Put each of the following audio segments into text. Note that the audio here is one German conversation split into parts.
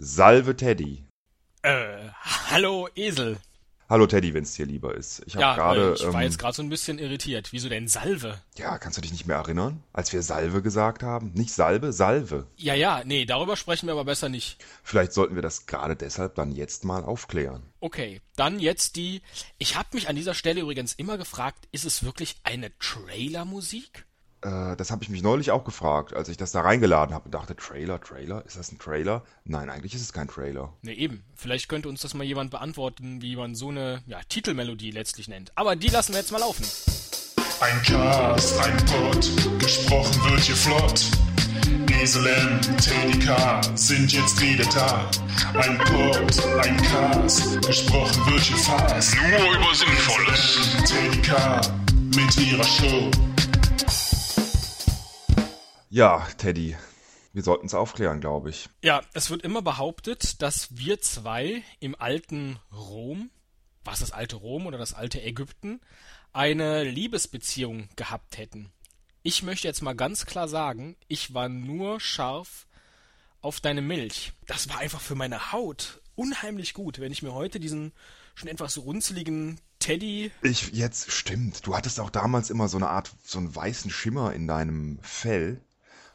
Salve Teddy. Äh, hallo Esel. Hallo Teddy, wenn es dir lieber ist. Ich, ja, grade, ich war ähm, jetzt gerade so ein bisschen irritiert. Wieso denn Salve? Ja, kannst du dich nicht mehr erinnern, als wir Salve gesagt haben? Nicht Salbe, Salve. Ja, ja, nee, darüber sprechen wir aber besser nicht. Vielleicht sollten wir das gerade deshalb dann jetzt mal aufklären. Okay, dann jetzt die. Ich habe mich an dieser Stelle übrigens immer gefragt, ist es wirklich eine Trailermusik? Äh, das habe ich mich neulich auch gefragt, als ich das da reingeladen habe und dachte, Trailer, Trailer, ist das ein Trailer? Nein, eigentlich ist es kein Trailer. Ne, eben. Vielleicht könnte uns das mal jemand beantworten, wie man so eine ja, Titelmelodie letztlich nennt. Aber die lassen wir jetzt mal laufen. Ein Cast, ein Pod, gesprochen wird hier flott. Esel M, Teddy K sind jetzt wieder da. Ein Pod, ein Cast, gesprochen wird hier fast. Nur über Sinnvolles. Teddy K mit ihrer Show. Ja, Teddy, wir sollten es aufklären, glaube ich. Ja, es wird immer behauptet, dass wir zwei im alten Rom, was das alte Rom oder das alte Ägypten, eine Liebesbeziehung gehabt hätten. Ich möchte jetzt mal ganz klar sagen, ich war nur scharf auf deine Milch. Das war einfach für meine Haut unheimlich gut, wenn ich mir heute diesen schon etwas runzeligen Teddy. Ich jetzt stimmt. Du hattest auch damals immer so eine Art so einen weißen Schimmer in deinem Fell.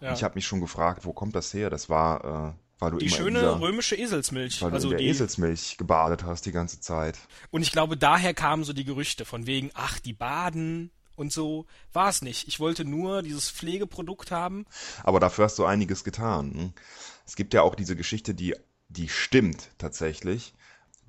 Ja. Ich habe mich schon gefragt, wo kommt das her? Das war, äh, weil du die immer schöne dieser, römische Eselsmilch, weil also du in der die, Eselsmilch gebadet hast die ganze Zeit. Und ich glaube, daher kamen so die Gerüchte von wegen, ach, die baden und so war es nicht. Ich wollte nur dieses Pflegeprodukt haben. Aber dafür hast du einiges getan. Ne? Es gibt ja auch diese Geschichte, die die stimmt tatsächlich,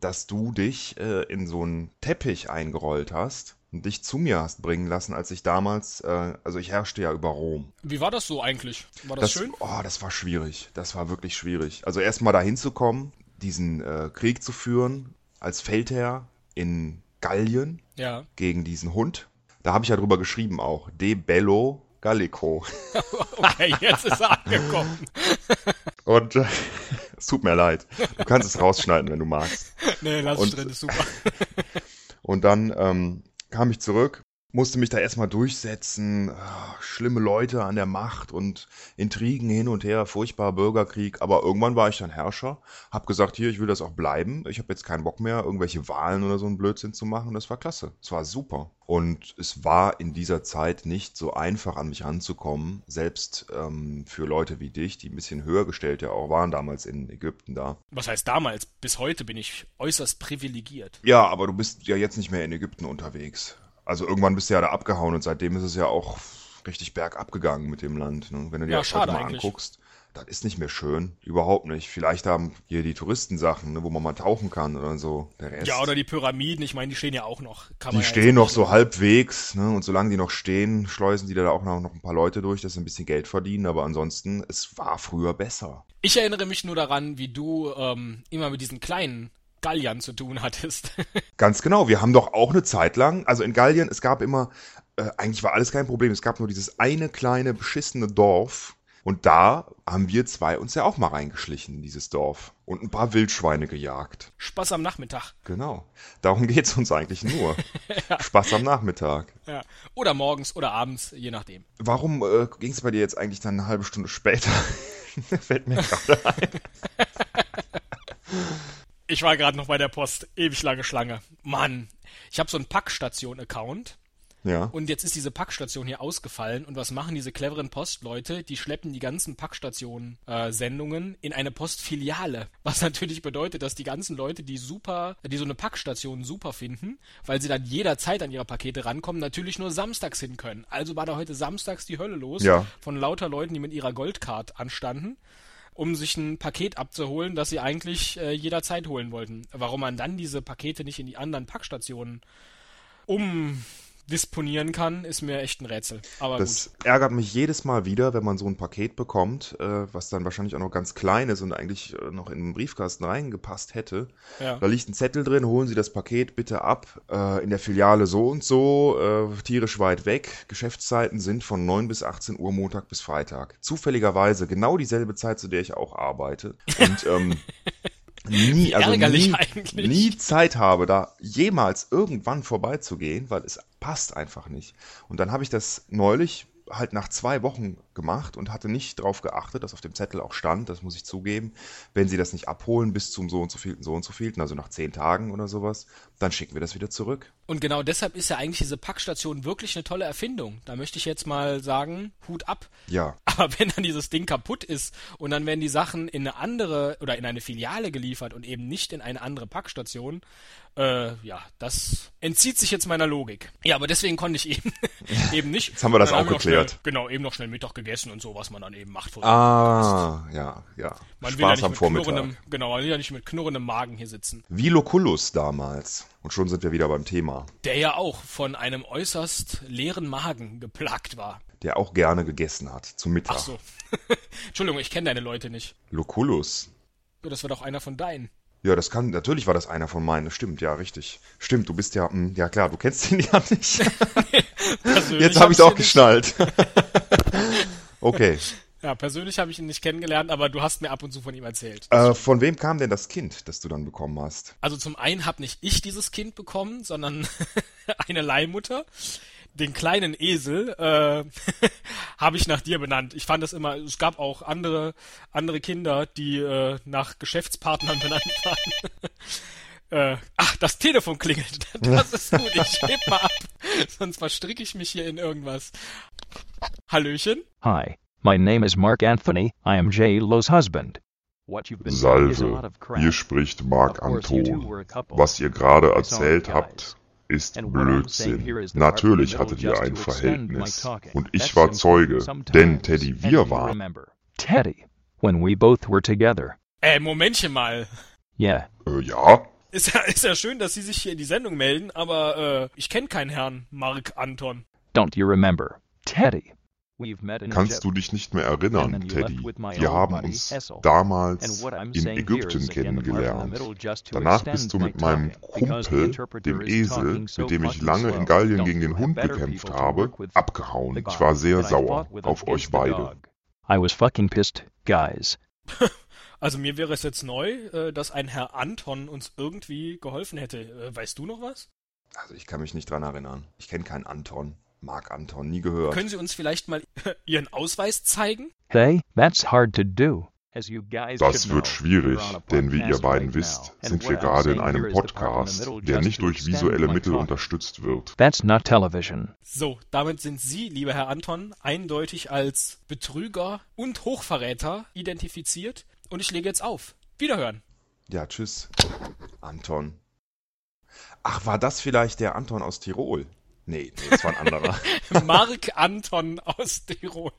dass du dich äh, in so einen Teppich eingerollt hast und dich zu mir hast bringen lassen, als ich damals, äh, also ich herrschte ja über Rom. Wie war das so eigentlich? War das, das schön? Oh, das war schwierig. Das war wirklich schwierig. Also erstmal dahin zu kommen, diesen äh, Krieg zu führen als Feldherr in Gallien ja. gegen diesen Hund. Da habe ich ja drüber geschrieben auch. De Bello Gallico. okay, jetzt ist er angekommen. Und äh, es tut mir leid. Du kannst es rausschneiden, wenn du magst. Nee, lass es drin, ist super. und dann ähm, kam ich zurück, musste mich da erstmal durchsetzen, ach, schlimme Leute an der Macht und Intrigen hin und her, furchtbarer Bürgerkrieg, aber irgendwann war ich dann Herrscher, hab gesagt, hier, ich will das auch bleiben, ich habe jetzt keinen Bock mehr, irgendwelche Wahlen oder so einen Blödsinn zu machen, das war klasse, es war super. Und es war in dieser Zeit nicht so einfach an mich ranzukommen, selbst ähm, für Leute wie dich, die ein bisschen höher gestellt ja auch waren damals in Ägypten da. Was heißt damals? Bis heute bin ich äußerst privilegiert. Ja, aber du bist ja jetzt nicht mehr in Ägypten unterwegs. Also irgendwann bist du ja da abgehauen und seitdem ist es ja auch richtig bergab gegangen mit dem Land. Ne? Wenn du dir ja, das heute mal eigentlich. anguckst, das ist nicht mehr schön. Überhaupt nicht. Vielleicht haben hier die Touristensachen, ne, wo man mal tauchen kann oder so. Der Rest. Ja, oder die Pyramiden, ich meine, die stehen ja auch noch. die stehen noch so halbwegs, ne? Und solange die noch stehen, schleusen die da auch noch, noch ein paar Leute durch, dass sie ein bisschen Geld verdienen. Aber ansonsten, es war früher besser. Ich erinnere mich nur daran, wie du ähm, immer mit diesen kleinen Gallien zu tun hattest. Ganz genau. Wir haben doch auch eine Zeit lang, also in Gallien, es gab immer, äh, eigentlich war alles kein Problem. Es gab nur dieses eine kleine beschissene Dorf. Und da haben wir zwei uns ja auch mal reingeschlichen in dieses Dorf und ein paar Wildschweine gejagt. Spaß am Nachmittag. Genau. Darum geht's uns eigentlich nur. ja. Spaß am Nachmittag. Ja. Oder morgens oder abends, je nachdem. Warum äh, ging es bei dir jetzt eigentlich dann eine halbe Stunde später? Fällt mir gerade ein. Ich war gerade noch bei der Post. Ewig lange Schlange. Mann. Ich habe so einen Packstation-Account. Ja. Und jetzt ist diese Packstation hier ausgefallen. Und was machen diese cleveren Postleute? Die schleppen die ganzen Packstation-Sendungen in eine Postfiliale. Was natürlich bedeutet, dass die ganzen Leute, die super, die so eine Packstation super finden, weil sie dann jederzeit an ihre Pakete rankommen, natürlich nur samstags hin können. Also war da heute samstags die Hölle los. Ja. Von lauter Leuten, die mit ihrer Goldcard anstanden um sich ein Paket abzuholen, das sie eigentlich äh, jederzeit holen wollten. Warum man dann diese Pakete nicht in die anderen Packstationen um disponieren kann, ist mir echt ein Rätsel. Aber das gut. ärgert mich jedes Mal wieder, wenn man so ein Paket bekommt, äh, was dann wahrscheinlich auch noch ganz klein ist und eigentlich äh, noch in den Briefkasten reingepasst hätte. Ja. Da liegt ein Zettel drin, holen Sie das Paket bitte ab äh, in der Filiale so und so, äh, tierisch weit weg. Geschäftszeiten sind von 9 bis 18 Uhr Montag bis Freitag. Zufälligerweise genau dieselbe Zeit, zu der ich auch arbeite. Und ähm, nie, also nie, nie Zeit habe, da jemals irgendwann vorbeizugehen, weil es passt einfach nicht. Und dann habe ich das neulich halt nach zwei Wochen gemacht und hatte nicht darauf geachtet, dass auf dem Zettel auch stand, das muss ich zugeben, wenn Sie das nicht abholen bis zum so und so vielten, so und so vielten, also nach zehn Tagen oder sowas, dann schicken wir das wieder zurück. Und genau deshalb ist ja eigentlich diese Packstation wirklich eine tolle Erfindung. Da möchte ich jetzt mal sagen, Hut ab. Ja. Aber wenn dann dieses Ding kaputt ist und dann werden die Sachen in eine andere oder in eine Filiale geliefert und eben nicht in eine andere Packstation, äh, ja, das entzieht sich jetzt meiner Logik. Ja, aber deswegen konnte ich eben eben nicht. Jetzt haben wir das auch geklärt. Schnell, genau, eben noch schnell Mittag gegessen und so, was man dann eben macht. vor Ah, ja, ja. Man ja Spaß nicht am mit Vormittag. genau, man will ja nicht mit knurrendem Magen hier sitzen. Wie Loculus damals. Und schon sind wir wieder beim Thema. Der ja auch von einem äußerst leeren Magen geplagt war. Der auch gerne gegessen hat zum Mittag. Ach so. Entschuldigung, ich kenne deine Leute nicht. Loculus. Ja, das war doch einer von deinen. Ja, das kann, natürlich war das einer von meinen, stimmt, ja, richtig. Stimmt, du bist ja, hm, ja klar, du kennst ihn ja nicht. Jetzt habe ich es auch geschnallt. okay. Ja, persönlich habe ich ihn nicht kennengelernt, aber du hast mir ab und zu von ihm erzählt. Äh, von wem kam denn das Kind, das du dann bekommen hast? Also zum einen habe nicht ich dieses Kind bekommen, sondern eine Leihmutter. Den kleinen Esel äh, habe ich nach dir benannt. Ich fand das immer, es gab auch andere, andere Kinder, die äh, nach Geschäftspartnern benannt waren. äh, ach, das Telefon klingelt. Das ist gut, ich heb mal ab. Sonst verstricke ich mich hier in irgendwas. Hallöchen? Hi, my name is Mark Anthony. I am J. Lo's husband. What you've been doing is a lot Salve, hier spricht Marc Of course, you two Anton. were a couple. Was ihr gerade erzählt habt, ist And what I'm saying here Blödsinn. is that our Natürlich hattet ihr ein Verhältnis. Und ich war. Zeuge, denn Teddy, And wir waren. Teddy, when we both were together. Äh, Momentchen mal. Yeah, Äh, ja? Ist ja, ist ja schön, dass Sie sich hier in die Sendung melden, aber äh, ich kenne keinen Herrn Mark Anton. don't you remember? Teddy. Kannst du dich nicht mehr erinnern, Teddy? Wir haben uns damals in Ägypten kennengelernt. Danach bist du mit meinem Kumpel, dem Esel, mit dem ich lange in Gallien gegen den Hund gekämpft habe, abgehauen. Ich war sehr sauer auf euch beide. I was fucking pissed, guys. Also mir wäre es jetzt neu, äh, dass ein Herr Anton uns irgendwie geholfen hätte. Äh, weißt du noch was? Also ich kann mich nicht dran erinnern. Ich kenne keinen Anton. Marc Anton, nie gehört. Können Sie uns vielleicht mal Ihren Ausweis zeigen? Hey, that's hard to do. Das wird schwierig, denn wie ihr beiden wisst, sind wir gerade in einem Podcast, der nicht durch visuelle Mittel unterstützt wird. That's not television. So, damit sind Sie, lieber Herr Anton, eindeutig als Betrüger und Hochverräter identifiziert. Und ich lege jetzt auf. Wiederhören. Ja, tschüss. Anton. Ach, war das vielleicht der Anton aus Tirol? Nee, das war ein anderer. Mark Anton aus Tirol.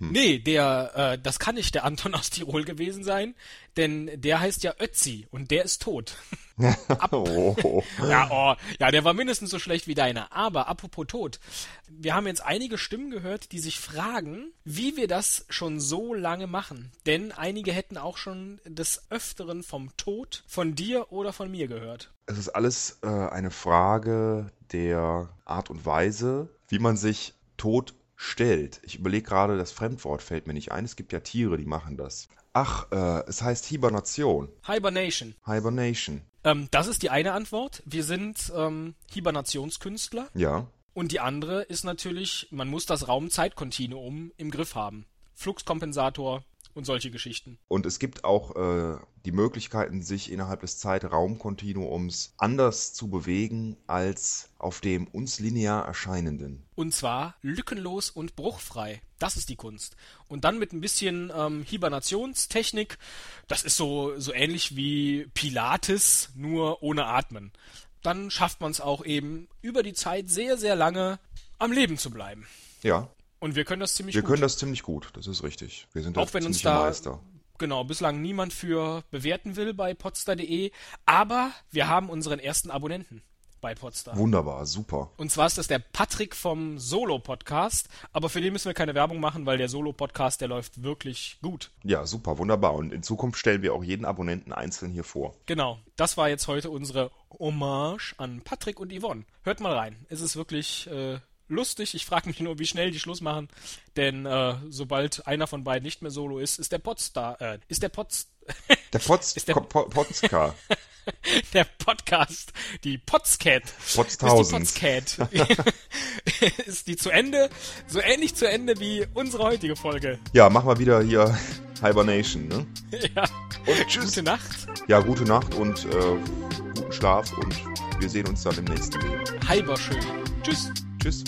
Nee, der, äh, das kann nicht der Anton aus Tirol gewesen sein, denn der heißt ja Ötzi und der ist tot. oh. Ja, oh, ja, der war mindestens so schlecht wie deiner. Aber apropos tot, wir haben jetzt einige Stimmen gehört, die sich fragen, wie wir das schon so lange machen. Denn einige hätten auch schon des Öfteren vom Tod von dir oder von mir gehört. Es ist alles äh, eine Frage der Art und Weise, wie man sich tot stellt. Ich überlege gerade, das Fremdwort fällt mir nicht ein. Es gibt ja Tiere, die machen das. Ach, äh, es heißt Hibernation. Hibernation. Hibernation. Ähm, das ist die eine Antwort. Wir sind ähm, Hibernationskünstler. Ja. Und die andere ist natürlich, man muss das Raum-Zeit-Kontinuum im Griff haben. Fluxkompensator und solche Geschichten. Und es gibt auch äh, die Möglichkeiten, sich innerhalb des Zeitraumkontinuums anders zu bewegen als auf dem uns linear erscheinenden. Und zwar lückenlos und bruchfrei. Das ist die Kunst. Und dann mit ein bisschen ähm, Hibernationstechnik. Das ist so, so ähnlich wie Pilates, nur ohne Atmen. Dann schafft man es auch eben über die Zeit sehr, sehr lange am Leben zu bleiben. Ja, Und wir können das ziemlich wir gut. können das ziemlich gut, das ist richtig. Wir sind Auch wenn uns da Meister. genau bislang niemand für bewerten will bei podstar.de, aber wir haben unseren ersten Abonnenten bei Podstar. Wunderbar, super. Und zwar ist das der Patrick vom Solo-Podcast, aber für den müssen wir keine Werbung machen, weil der Solo-Podcast, der läuft wirklich gut. Ja, super, wunderbar. Und in Zukunft stellen wir auch jeden Abonnenten einzeln hier vor. Genau, das war jetzt heute unsere Hommage an Patrick und Yvonne. Hört mal rein, es ist wirklich äh, lustig. Ich frage mich nur, wie schnell die Schluss machen, denn äh, sobald einer von beiden nicht mehr Solo ist, ist der Podstar, äh, ist der Pods, Der Potz, Ist der- Po- der Podcast, die Podscat. Potztausend. Ist die Podscat. ist die zu Ende, so ähnlich zu Ende wie unsere heutige Folge. Ja, machen wir wieder hier Hibernation, ne? Ja. Und tschüss. Gute Nacht. Ja, gute Nacht und äh, guten Schlaf und wir sehen uns dann im nächsten Video. Hyper schön. Tschüss. Tschüss.